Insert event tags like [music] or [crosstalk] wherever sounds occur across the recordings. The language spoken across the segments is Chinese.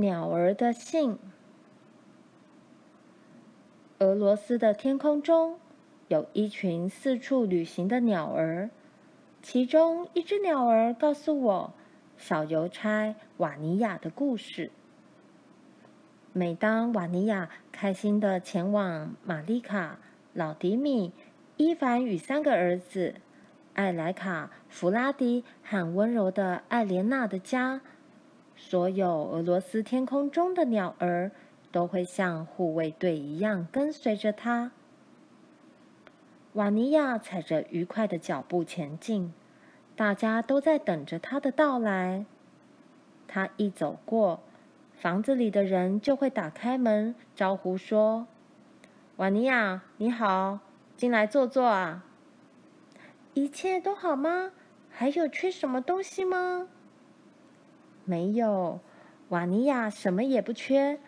鸟儿的信。俄罗斯的天空中有一群四处旅行的鸟儿，其中一只鸟儿告诉我小邮差瓦尼亚的故事。每当瓦尼亚开心的前往玛丽卡、老迪米、伊凡与三个儿子艾莱卡、弗拉迪和温柔的艾莲娜的家，所有俄罗斯天空中的鸟儿。都会像护卫队一样跟随着他。瓦尼亚踩着愉快的脚步前进，大家都在等着他的到来。他一走过，房子里的人就会打开门招呼说：“瓦尼亚，你好，进来坐坐啊。”一切都好吗？还有缺什么东西吗？没有，瓦尼亚什么也不缺。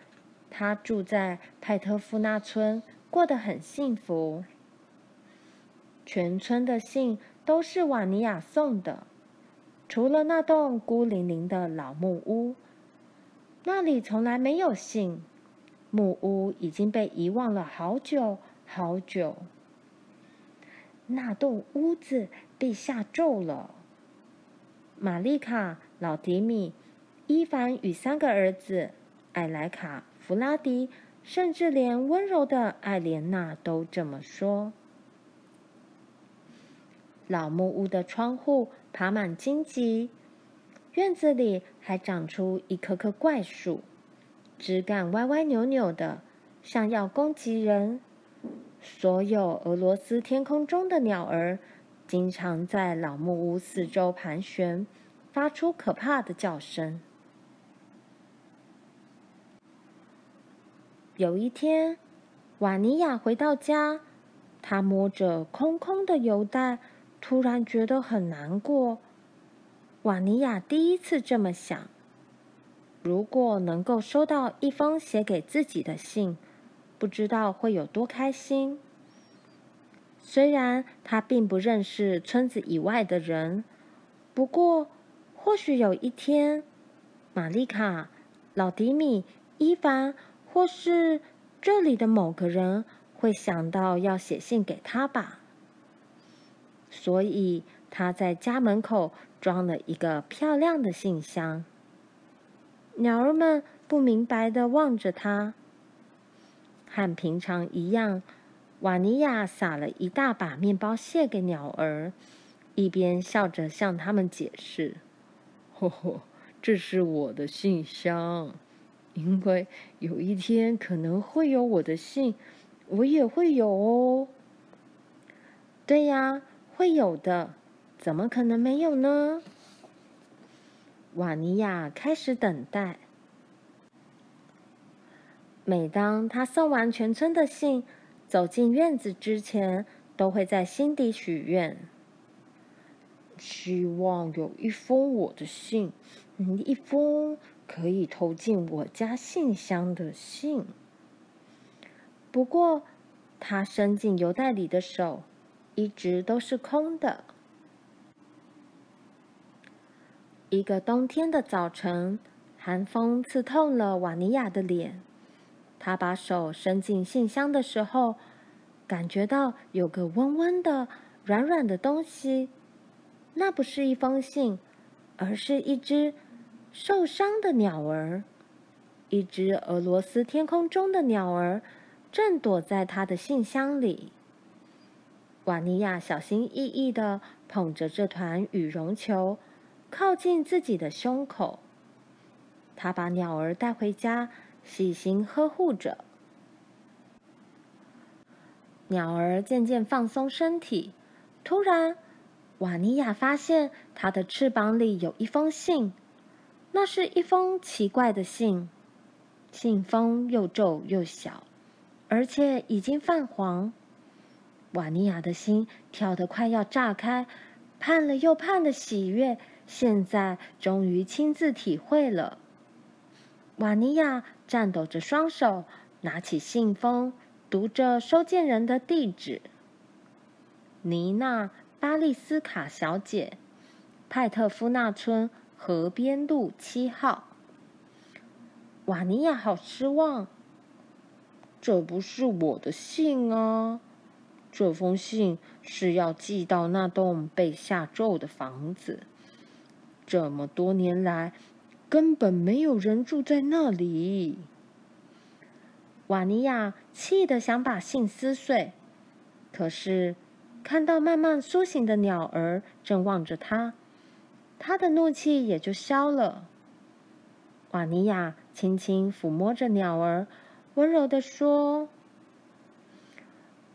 他住在派特夫纳村，过得很幸福。全村的信都是瓦尼亚送的，除了那栋孤零零的老木屋，那里从来没有信。木屋已经被遗忘了好久好久。那栋屋子被下咒了。玛丽卡、老迪米、伊凡与三个儿子艾莱卡。弗拉迪，甚至连温柔的艾莲娜都这么说。老木屋的窗户爬满荆棘，院子里还长出一棵棵怪树，枝干歪歪扭扭的，像要攻击人。所有俄罗斯天空中的鸟儿，经常在老木屋四周盘旋，发出可怕的叫声。有一天，瓦尼亚回到家，她摸着空空的邮袋，突然觉得很难过。瓦尼亚第一次这么想：如果能够收到一封写给自己的信，不知道会有多开心。虽然她并不认识村子以外的人，不过或许有一天，玛丽卡、老迪米、伊凡。或是这里的某个人会想到要写信给他吧，所以他在家门口装了一个漂亮的信箱。鸟儿们不明白地望着他，和平常一样，瓦尼亚撒了一大把面包屑给鸟儿，一边笑着向他们解释：“ [laughs] 呵呵，这是我的信箱。”因为有一天可能会有我的信，我也会有哦。对呀，会有的，怎么可能没有呢？瓦尼亚开始等待。每当他送完全村的信，走进院子之前，都会在心底许愿：希望有一封我的信，一封。可以投进我家信箱的信。不过，他伸进邮袋里的手一直都是空的。一个冬天的早晨，寒风刺痛了瓦尼亚的脸。他把手伸进信箱的时候，感觉到有个温温的、软软的东西。那不是一封信，而是一只。受伤的鸟儿，一只俄罗斯天空中的鸟儿，正躲在他的信箱里。瓦尼亚小心翼翼地捧着这团羽绒球，靠近自己的胸口。他把鸟儿带回家，细心呵护着。鸟儿渐渐放松身体，突然，瓦尼亚发现它的翅膀里有一封信。那是一封奇怪的信，信封又皱又小，而且已经泛黄。瓦尼亚的心跳得快要炸开，盼了又盼的喜悦，现在终于亲自体会了。瓦尼亚颤抖着双手，拿起信封，读着收件人的地址：妮娜·巴利斯卡小姐，派特夫纳村。河边路七号。瓦尼亚好失望。这不是我的信啊！这封信是要寄到那栋被下咒的房子。这么多年来，根本没有人住在那里。瓦尼亚气得想把信撕碎，可是看到慢慢苏醒的鸟儿正望着他，他的怒气也就消了。瓦尼亚轻轻抚摸着鸟儿。温柔地说：“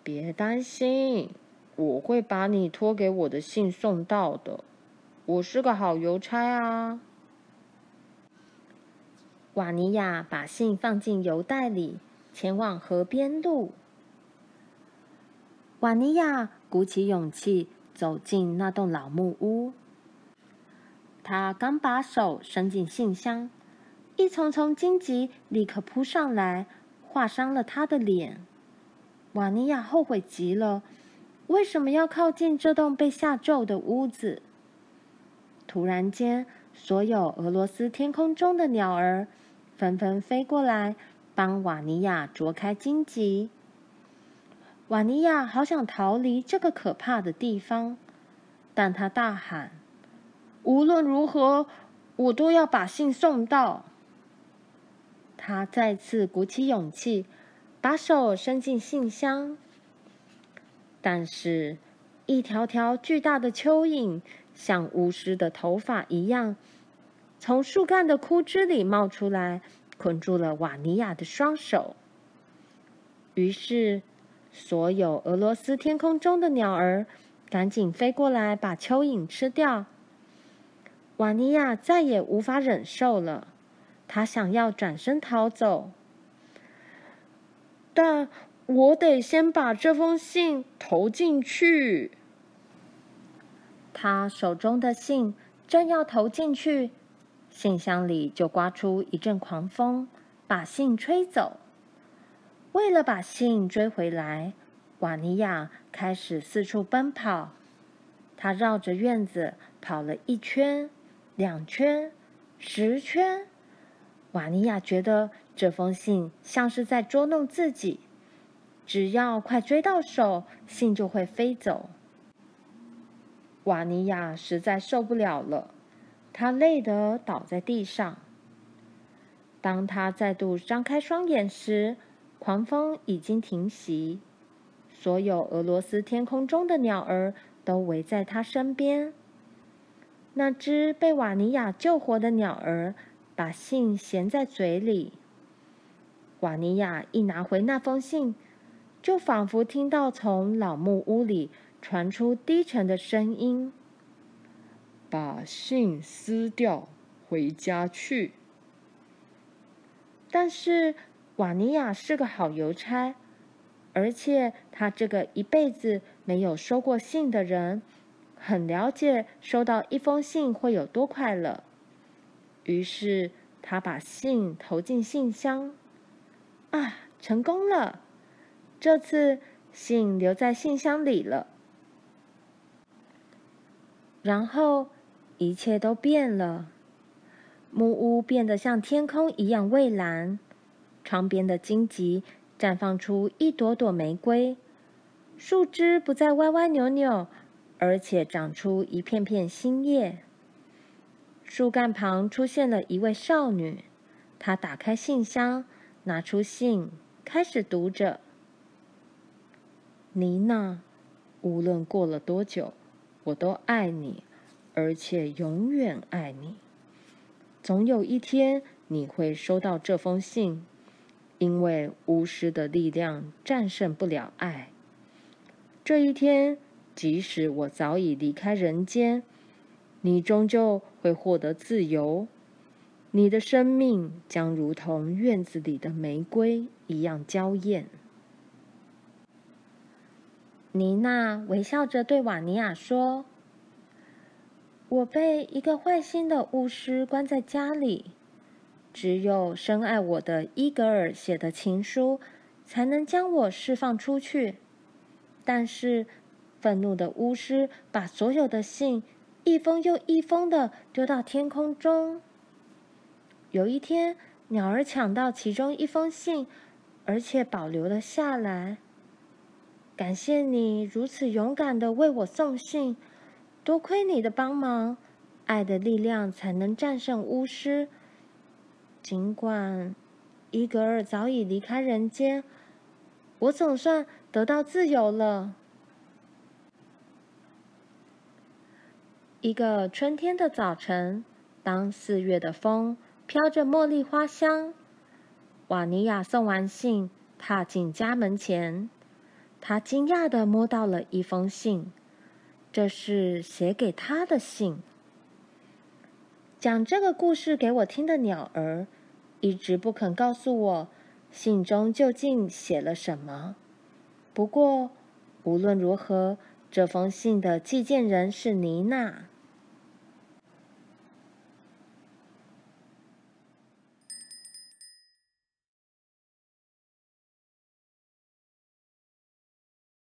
别担心，我会把你托给我的信送到的。我是个好邮差啊。”瓦尼亚把信放进邮袋里，前往河边路。瓦尼亚鼓起勇气走进那栋老木屋。他刚把手伸进信箱，一丛丛荆棘立刻扑上来。划伤了他的脸，瓦尼亚后悔极了。为什么要靠近这栋被下咒的屋子？突然间，所有俄罗斯天空中的鸟儿纷纷飞过来，帮瓦尼亚啄开荆棘。瓦尼亚好想逃离这个可怕的地方，但他大喊：“无论如何，我都要把信送到。”他再次鼓起勇气，把手伸进信箱，但是，一条条巨大的蚯蚓像巫师的头发一样，从树干的枯枝里冒出来，捆住了瓦尼亚的双手。于是，所有俄罗斯天空中的鸟儿赶紧飞过来，把蚯蚓吃掉。瓦尼亚再也无法忍受了。他想要转身逃走，但我得先把这封信投进去。他手中的信正要投进去，信箱里就刮出一阵狂风，把信吹走。为了把信追回来，瓦尼亚开始四处奔跑。他绕着院子跑了一圈、两圈、十圈。瓦尼亚觉得这封信像是在捉弄自己，只要快追到手，信就会飞走。瓦尼亚实在受不了了，他累得倒在地上。当他再度张开双眼时，狂风已经停息，所有俄罗斯天空中的鸟儿都围在他身边。那只被瓦尼亚救活的鸟儿。把信衔在嘴里。瓦尼亚一拿回那封信，就仿佛听到从老木屋里传出低沉的声音：“把信撕掉，回家去。”但是瓦尼亚是个好邮差，而且他这个一辈子没有收过信的人，很了解收到一封信会有多快乐。于是，他把信投进信箱，啊，成功了！这次信留在信箱里了。然后，一切都变了。木屋变得像天空一样蔚蓝，窗边的荆棘绽放出一朵朵玫瑰，树枝不再歪歪扭扭，而且长出一片片新叶。树干旁出现了一位少女，她打开信箱，拿出信，开始读着：“妮娜，无论过了多久，我都爱你，而且永远爱你。总有一天你会收到这封信，因为巫师的力量战胜不了爱。这一天，即使我早已离开人间。”你终究会获得自由，你的生命将如同院子里的玫瑰一样娇艳。妮娜微笑着对瓦尼亚说：“我被一个坏心的巫师关在家里，只有深爱我的伊格尔写的情书，才能将我释放出去。但是，愤怒的巫师把所有的信。”一封又一封的丢到天空中。有一天，鸟儿抢到其中一封信，而且保留了下来。感谢你如此勇敢的为我送信，多亏你的帮忙，爱的力量才能战胜巫师。尽管伊格尔早已离开人间，我总算得到自由了。一个春天的早晨，当四月的风飘着茉莉花香，瓦尼亚送完信，踏进家门前，她惊讶地摸到了一封信，这是写给她的信。讲这个故事给我听的鸟儿，一直不肯告诉我信中究竟写了什么。不过，无论如何，这封信的寄件人是妮娜。